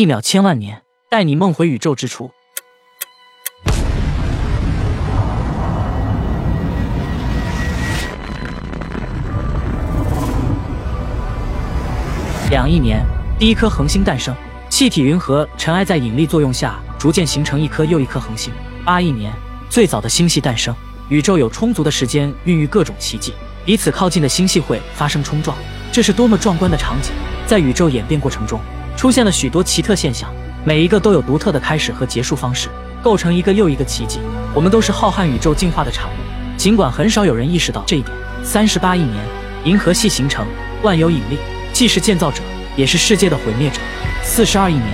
一秒千万年，带你梦回宇宙之初。两亿年，第一颗恒星诞生，气体云和尘埃在引力作用下，逐渐形成一颗又一颗恒星。八亿年，最早的星系诞生，宇宙有充足的时间孕育各种奇迹，彼此靠近的星系会发生冲撞，这是多么壮观的场景！在宇宙演变过程中，出现了许多奇特现象，每一个都有独特的开始和结束方式，构成一个又一个奇迹。我们都是浩瀚宇宙进化的产物，尽管很少有人意识到这一点。三十八亿年，银河系形成，万有引力。既是建造者，也是世界的毁灭者。四十二亿年，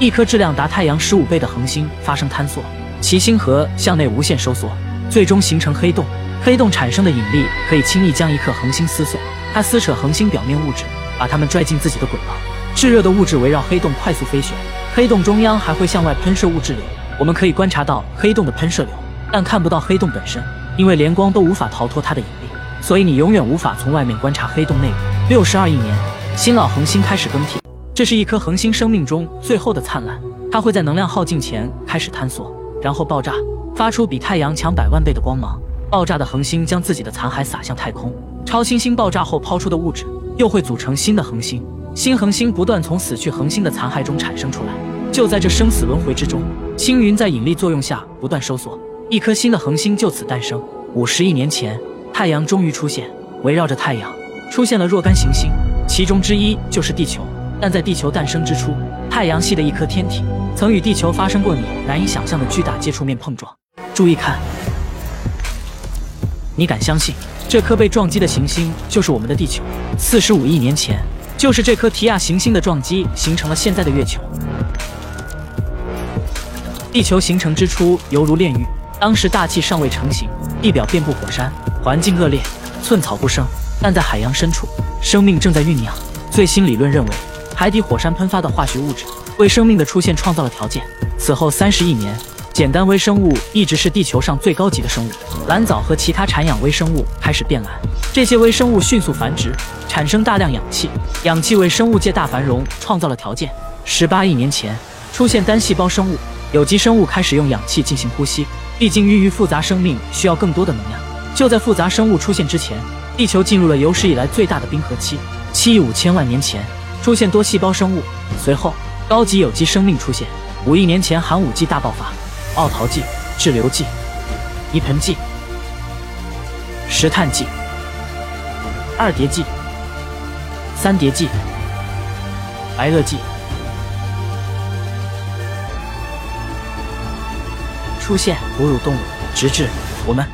一颗质量达太阳十五倍的恒星发生坍缩，其星核向内无限收缩，最终形成黑洞。黑洞产生的引力可以轻易将一颗恒星撕碎，它撕扯恒星表面物质，把它们拽进自己的轨道。炙热的物质围绕黑洞快速飞旋，黑洞中央还会向外喷射物质流。我们可以观察到黑洞的喷射流，但看不到黑洞本身，因为连光都无法逃脱它的引力，所以你永远无法从外面观察黑洞内部。六十二亿年。新老恒星开始更替，这是一颗恒星生命中最后的灿烂。它会在能量耗尽前开始坍缩，然后爆炸，发出比太阳强百万倍的光芒。爆炸的恒星将自己的残骸撒向太空。超新星爆炸后抛出的物质又会组成新的恒星，新恒星不断从死去恒星的残骸中产生出来。就在这生死轮回之中，星云在引力作用下不断收缩，一颗新的恒星就此诞生。五十亿年前，太阳终于出现，围绕着太阳出现了若干行星。其中之一就是地球，但在地球诞生之初，太阳系的一颗天体曾与地球发生过你难以想象的巨大接触面碰撞。注意看，你敢相信这颗被撞击的行星就是我们的地球？四十五亿年前，就是这颗提亚行星的撞击形成了现在的月球。地球形成之初犹如炼狱，当时大气尚未成型，地表遍布火山，环境恶劣，寸草不生。但在海洋深处，生命正在酝酿。最新理论认为，海底火山喷发的化学物质为生命的出现创造了条件。此后三十亿年，简单微生物一直是地球上最高级的生物。蓝藻和其他产氧微生物开始变蓝，这些微生物迅速繁殖，产生大量氧气。氧气为生物界大繁荣创造了条件。十八亿年前，出现单细胞生物，有机生物开始用氧气进行呼吸。毕竟孕育复杂生命需要更多的能量。就在复杂生物出现之前。地球进入了有史以来最大的冰河期，七亿五千万年前出现多细胞生物，随后高级有机生命出现。五亿年前寒武纪大爆发，奥陶纪、志留纪、泥盆纪、石炭纪、二叠纪、三叠纪、白垩纪出现哺乳动物，直至我们。